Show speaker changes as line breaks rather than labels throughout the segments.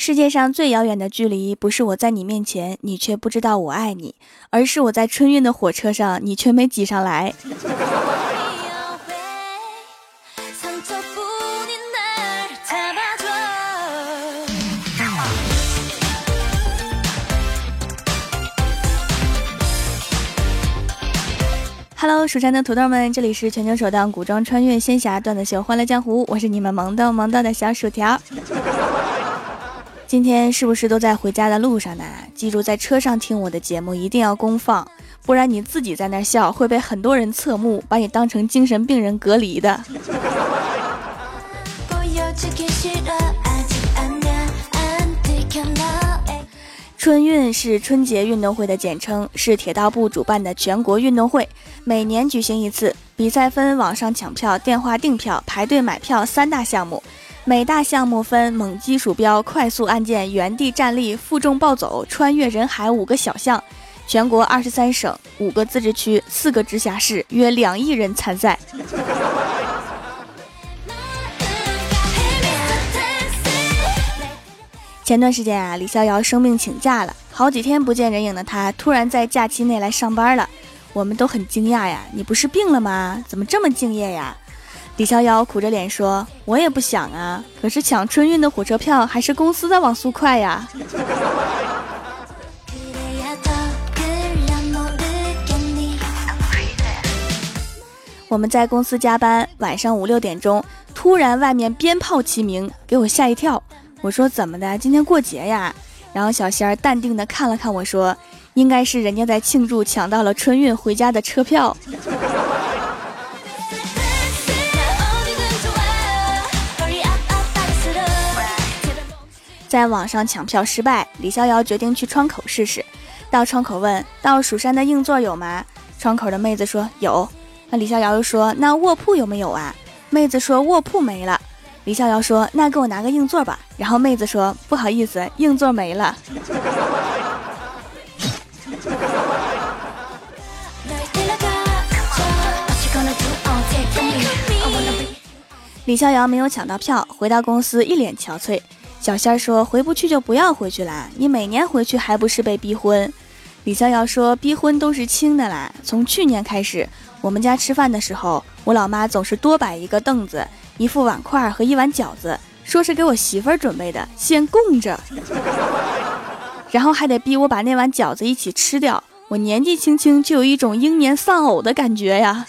世界上最遥远的距离，不是我在你面前，你却不知道我爱你，而是我在春运的火车上，你却没挤上来。Hello，蜀山的土豆们，这里是全球首档古装穿越仙侠段子秀《欢乐江湖》，我是你们萌豆萌豆的小薯条。今天是不是都在回家的路上呢？记住，在车上听我的节目一定要公放，不然你自己在那笑会被很多人侧目，把你当成精神病人隔离的。春运是春节运动会的简称，是铁道部主办的全国运动会，每年举行一次。比赛分网上抢票、电话订票、排队买票三大项目。每大项目分猛击鼠标、快速按键、原地站立、负重暴走、穿越人海五个小项，全国二十三省、五个自治区、四个直辖市，约两亿人参赛。前段时间啊，李逍遥生病请假了，好几天不见人影的他，突然在假期内来上班了，我们都很惊讶呀！你不是病了吗？怎么这么敬业呀？李逍遥苦着脸说：“我也不想啊，可是抢春运的火车票还是公司的网速快呀。”我们在公司加班，晚上五六点钟，突然外面鞭炮齐鸣，给我吓一跳。我说：“怎么的？今天过节呀？”然后小仙儿淡定的看了看我说：“应该是人家在庆祝抢到了春运回家的车票。”在网上抢票失败，李逍遥决定去窗口试试。到窗口问：“到蜀山的硬座有吗？”窗口的妹子说：“有。”那李逍遥又说：“那卧铺有没有啊？”妹子说：“卧铺没了。”李逍遥说：“那给我拿个硬座吧。”然后妹子说：“不好意思，硬座没了。”李逍遥没有抢到票，回到公司一脸憔悴。小仙儿说：“回不去就不要回去啦，你每年回去还不是被逼婚？”李逍遥说：“逼婚都是轻的啦。从去年开始，我们家吃饭的时候，我老妈总是多摆一个凳子、一副碗筷和一碗饺子，说是给我媳妇儿准备的，先供着，然后还得逼我把那碗饺子一起吃掉。我年纪轻轻就有一种英年丧偶的感觉呀。”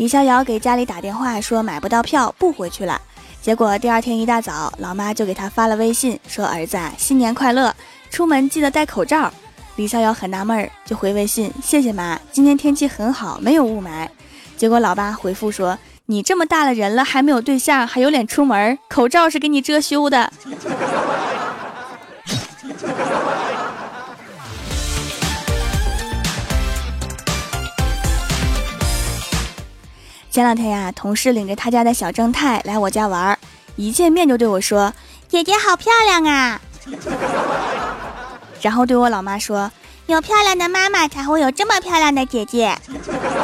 李逍遥给家里打电话说买不到票，不回去了。结果第二天一大早，老妈就给他发了微信说：“儿子，新年快乐，出门记得戴口罩。”李逍遥很纳闷，就回微信：“谢谢妈，今天天气很好，没有雾霾。”结果老爸回复说：“你这么大的人了，还没有对象，还有脸出门？口罩是给你遮羞的。”前两天呀，同事领着他家的小正太来我家玩儿，一见面就对我说：“姐姐好漂亮啊！” 然后对我老妈说：“有漂亮的妈妈才会有这么漂亮的姐姐。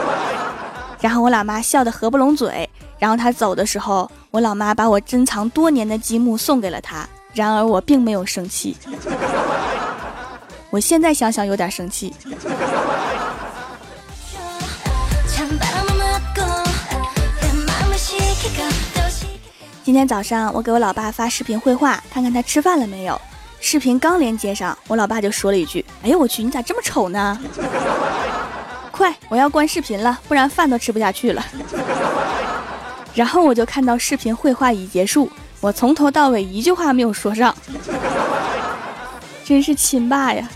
”然后我老妈笑得合不拢嘴。然后他走的时候，我老妈把我珍藏多年的积木送给了他。然而我并没有生气，我现在想想有点生气。今天早上我给我老爸发视频绘画，看看他吃饭了没有。视频刚连接上，我老爸就说了一句：“哎呦我去，你咋这么丑呢？” 快，我要关视频了，不然饭都吃不下去了。然后我就看到视频绘画已结束，我从头到尾一句话没有说上，真是亲爸呀！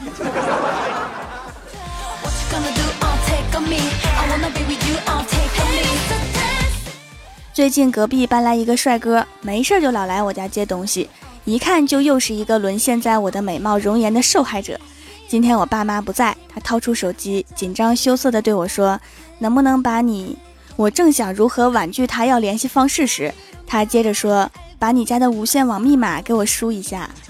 最近隔壁搬来一个帅哥，没事就老来我家接东西，一看就又是一个沦陷在我的美貌容颜的受害者。今天我爸妈不在，他掏出手机，紧张羞涩地对我说：“能不能把你……”我正想如何婉拒他要联系方式时，他接着说：“把你家的无线网密码给我输一下。”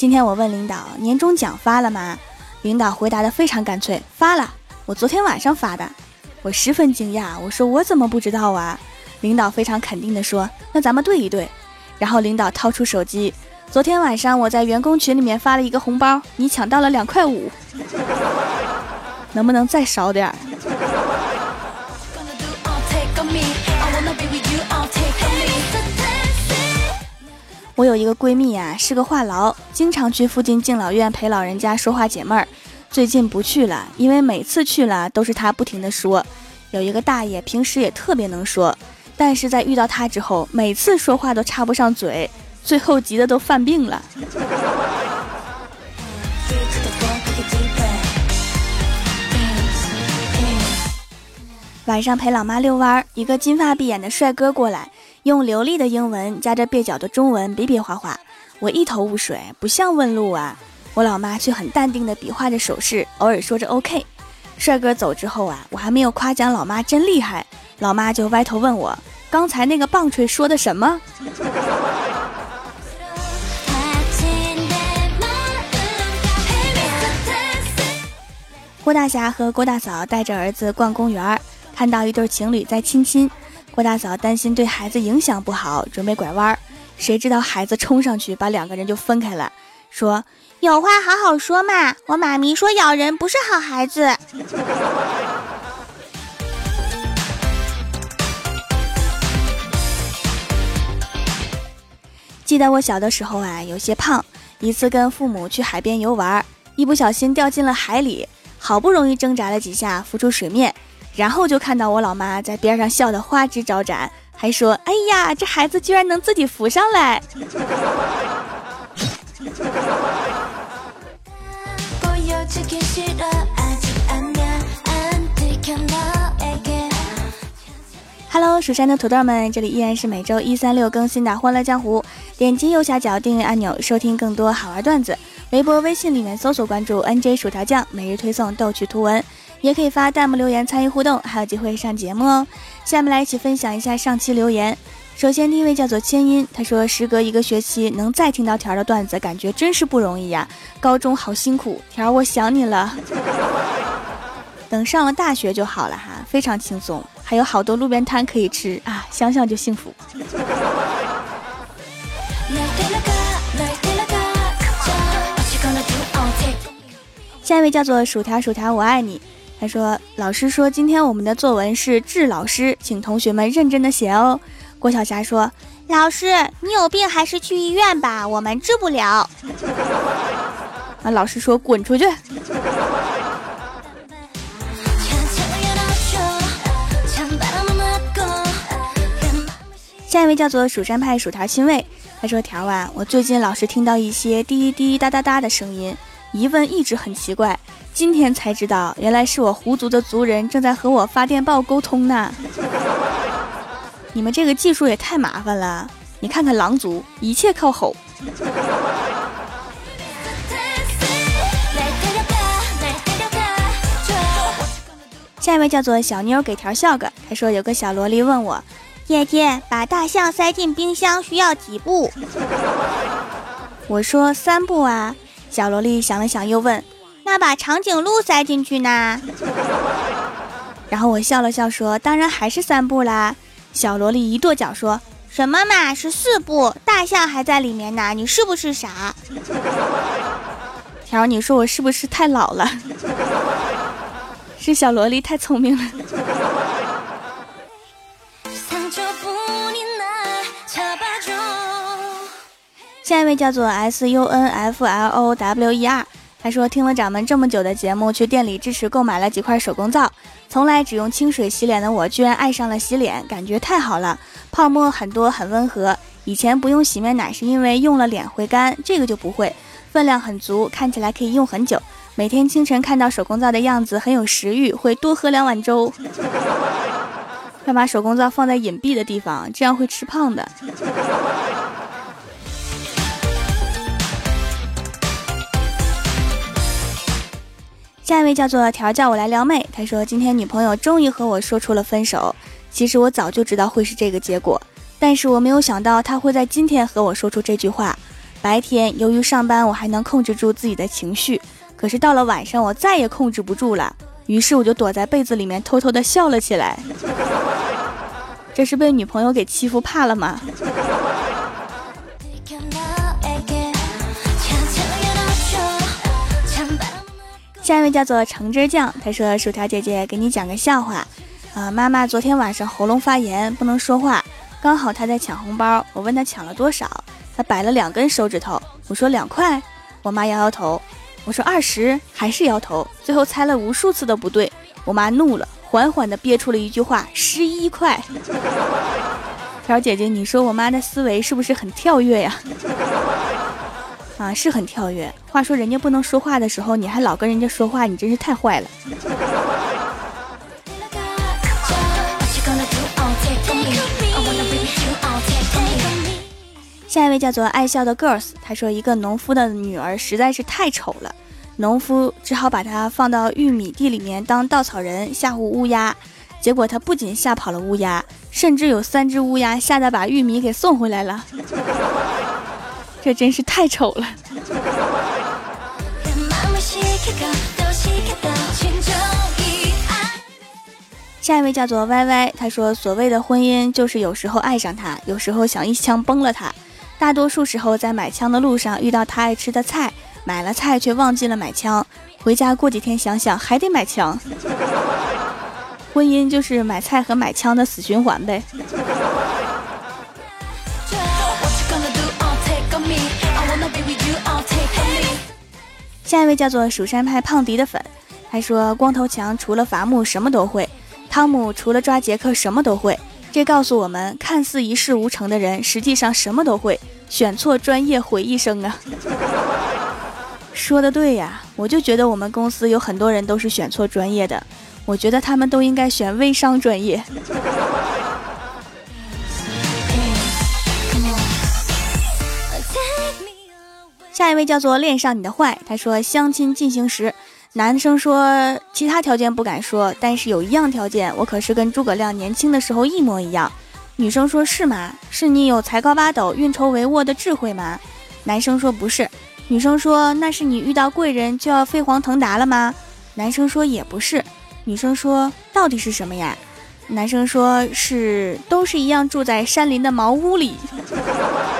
今天我问领导年终奖发了吗？领导回答的非常干脆，发了，我昨天晚上发的。我十分惊讶，我说我怎么不知道啊？领导非常肯定的说，那咱们对一对。然后领导掏出手机，昨天晚上我在员工群里面发了一个红包，你抢到了两块五，能不能再少点儿？我有一个闺蜜呀，是个话痨，经常去附近敬老院陪老人家说话解闷儿。最近不去了，因为每次去了都是她不停的说。有一个大爷平时也特别能说，但是在遇到他之后，每次说话都插不上嘴，最后急得都犯病了。晚上陪老妈遛弯，一个金发碧眼的帅哥过来。用流利的英文加着蹩脚的中文比比划划，我一头雾水，不像问路啊。我老妈却很淡定地比划着手势，偶尔说着 OK。帅哥走之后啊，我还没有夸奖老妈真厉害，老妈就歪头问我：“刚才那个棒槌说的什么？”郭大侠和郭大嫂带着儿子逛公园，看到一对情侣在亲亲。郭大嫂担心对孩子影响不好，准备拐弯儿，谁知道孩子冲上去把两个人就分开了，说：“有话好好说嘛，我妈咪说咬人不是好孩子。”记得我小的时候啊，有些胖，一次跟父母去海边游玩，一不小心掉进了海里，好不容易挣扎了几下，浮出水面。然后就看到我老妈在边上笑得花枝招展，还说：“哎呀，这孩子居然能自己浮上来。” Hello，蜀山的土豆们，这里依然是每周一、三、六更新的《欢乐江湖》。点击右下角订阅按钮，收听更多好玩段子。微博、微信里面搜索关注 “nj 薯条酱”，每日推送逗趣图文。也可以发弹幕留言参与互动，还有机会上节目哦。下面来一起分享一下上期留言。首先第一位叫做千音，他说时隔一个学期能再听到条的段子，感觉真是不容易呀。高中好辛苦，条我想你了。等上了大学就好了哈，非常轻松，还有好多路边摊可以吃啊，想想就幸福。下一位叫做薯条薯条，我爱你。他说：“老师说今天我们的作文是治老师，请同学们认真的写哦。”郭晓霞说：“老师，你有病还是去医院吧，我们治不了。” 啊，老师说：“滚出去。”下一位叫做蜀山派薯条亲卫，他说：“条啊，我最近老是听到一些滴滴滴哒哒哒的声音，疑问一直很奇怪。”今天才知道，原来是我狐族的族人正在和我发电报沟通呢。你们这个技术也太麻烦了。你看看狼族，一切靠吼。下一位叫做小妞，给条笑个。他说有个小萝莉问我，姐姐，把大象塞进冰箱需要几步？我说三步啊。小萝莉想了想，又问。那把长颈鹿塞进去呢？然后我笑了笑说：“当然还是三步啦。”小萝莉一跺脚说：“什么嘛，是四步，大象还在里面呢，你是不是傻？”条，你说我是不是太老了？是小萝莉太聪明了。下一位叫做 S U N F L O W E R。他说：“听了掌门这么久的节目，去店里支持购买了几块手工皂。从来只用清水洗脸的我，居然爱上了洗脸，感觉太好了，泡沫很多，很温和。以前不用洗面奶是因为用了脸会干，这个就不会，分量很足，看起来可以用很久。每天清晨看到手工皂的样子，很有食欲，会多喝两碗粥。要把手工皂放在隐蔽的地方，这样会吃胖的。”下一位叫做条叫我来撩妹，他说今天女朋友终于和我说出了分手。其实我早就知道会是这个结果，但是我没有想到他会在今天和我说出这句话。白天由于上班，我还能控制住自己的情绪，可是到了晚上，我再也控制不住了。于是我就躲在被子里面偷偷的笑了起来。这是被女朋友给欺负怕了吗？下一位叫做橙汁酱，他说：“薯条姐姐给你讲个笑话，啊，妈妈昨天晚上喉咙发炎不能说话，刚好她在抢红包，我问她抢了多少，她摆了两根手指头，我说两块，我妈摇摇头，我说二十，还是摇头，最后猜了无数次都不对，我妈怒了，缓缓地憋出了一句话：十一块。条姐姐，你说我妈的思维是不是很跳跃呀？”啊，是很跳跃。话说人家不能说话的时候，你还老跟人家说话，你真是太坏了。下一位叫做爱笑的 girls，他说一个农夫的女儿实在是太丑了，农夫只好把她放到玉米地里面当稻草人吓唬乌鸦，结果他不仅吓跑了乌鸦，甚至有三只乌鸦吓得把玉米给送回来了。这真是太丑了。下一位叫做 Y Y，他说：“所谓的婚姻，就是有时候爱上他，有时候想一枪崩了他。大多数时候，在买枪的路上遇到他爱吃的菜，买了菜却忘记了买枪，回家过几天想想还得买枪。婚姻就是买菜和买枪的死循环呗。”下一位叫做蜀山派胖迪的粉，他说：“光头强除了伐木什么都会，汤姆除了抓杰克什么都会。这告诉我们，看似一事无成的人，实际上什么都会。选错专业毁一生啊！” 说的对呀，我就觉得我们公司有很多人都是选错专业的，我觉得他们都应该选微商专业。下一位叫做恋上你的坏，他说相亲进行时，男生说其他条件不敢说，但是有一样条件，我可是跟诸葛亮年轻的时候一模一样。女生说是吗？是你有才高八斗、运筹帷幄的智慧吗？男生说不是。女生说那是你遇到贵人就要飞黄腾达了吗？男生说也不是。女生说到底是什么呀？男生说是都是一样住在山林的茅屋里。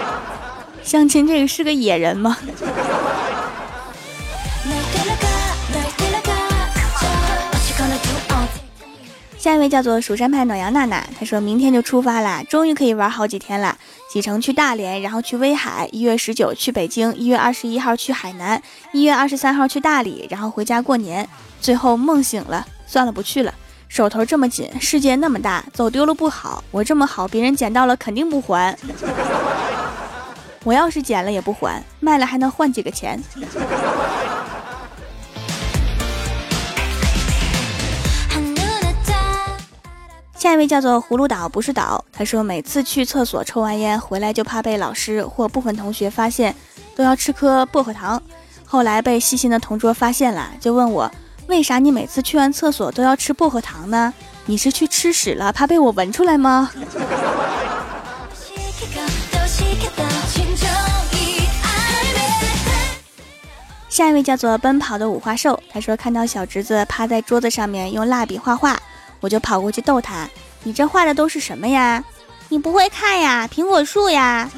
相亲这个是个野人吗？下一位叫做蜀山派暖阳娜娜，她说明天就出发啦，终于可以玩好几天了。启程去大连，然后去威海，一月十九去北京，一月二十一号去海南，一月二十三号去大理，然后回家过年。最后梦醒了，算了，不去了。手头这么紧，世界那么大，走丢了不好，我这么好，别人捡到了肯定不还。我要是捡了也不还，卖了还能换几个钱。下一位叫做葫芦岛，不是岛。他说每次去厕所抽完烟回来，就怕被老师或部分同学发现，都要吃颗薄荷糖。后来被细心的同桌发现了，就问我为啥你每次去完厕所都要吃薄荷糖呢？你是去吃屎了，怕被我闻出来吗？下一位叫做奔跑的五花兽，他说看到小侄子趴在桌子上面用蜡笔画画，我就跑过去逗他：“你这画的都是什么呀？你不会看呀？苹果树呀？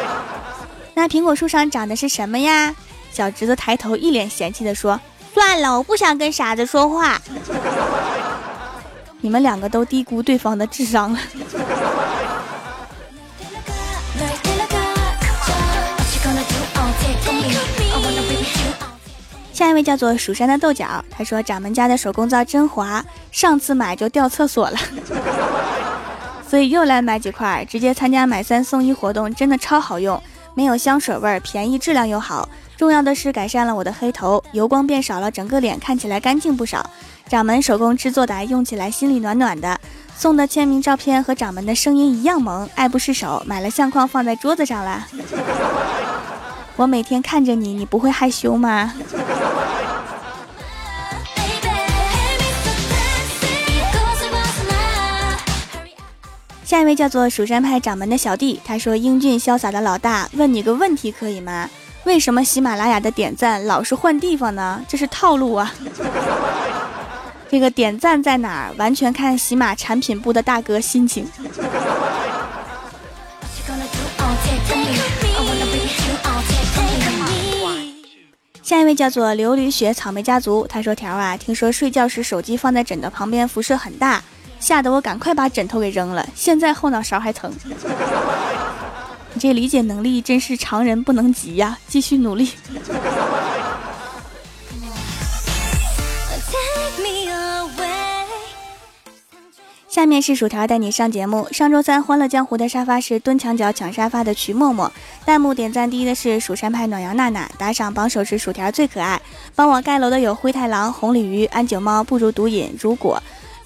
那苹果树上长的是什么呀？”小侄子抬头一脸嫌弃的说：“算了，我不想跟傻子说话。”你们两个都低估对方的智商了。叫做蜀山的豆角，他说掌门家的手工皂真滑，上次买就掉厕所了，所以又来买几块，直接参加买三送一活动，真的超好用，没有香水味，便宜，质量又好，重要的是改善了我的黑头，油光变少了，整个脸看起来干净不少。掌门手工制作的，用起来心里暖暖的。送的签名照片和掌门的声音一样萌，爱不释手，买了相框放在桌子上了。我每天看着你，你不会害羞吗？下一位叫做蜀山派掌门的小弟，他说：“英俊潇洒的老大，问你个问题可以吗？为什么喜马拉雅的点赞老是换地方呢？这是套路啊！这个点赞在哪儿，完全看喜马产品部的大哥心情。”下一位叫做琉璃雪草莓家族，他说：“条啊，听说睡觉时手机放在枕头旁边辐射很大，吓得我赶快把枕头给扔了，现在后脑勺还疼。你这理解能力真是常人不能及呀，继续努力。”下面是薯条带你上节目。上周三，欢乐江湖的沙发是蹲墙角抢沙发的徐默默。弹幕点赞第一的是蜀山派暖阳娜娜，打赏榜首是薯条最可爱。帮我盖楼的有灰太狼、红鲤鱼、安九猫、不如毒瘾、如果、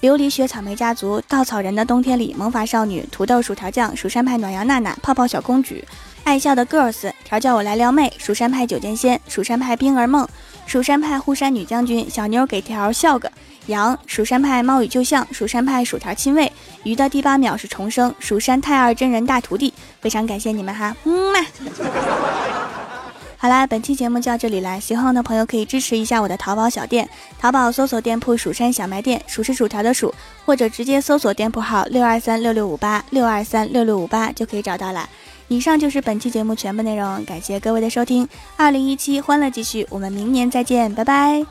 琉璃雪草莓家族、稻草人的冬天里、萌法少女、土豆薯条酱、蜀山派暖阳娜娜、泡泡小公举、爱笑的 girls、调教我来撩妹、蜀山派九剑仙、蜀山派冰儿梦、蜀山派护山女将军、小妞给条笑个。羊蜀山派猫与旧相，蜀山派薯条亲喂鱼的第八秒是重生，蜀山太二真人大徒弟，非常感谢你们哈，嗯。好啦，本期节目就到这里啦，喜欢我的朋友可以支持一下我的淘宝小店，淘宝搜索店铺蜀山小卖店，数是薯条的数，或者直接搜索店铺号六二三六六五八六二三六六五八就可以找到了。以上就是本期节目全部内容，感谢各位的收听，二零一七欢乐继续，我们明年再见，拜拜。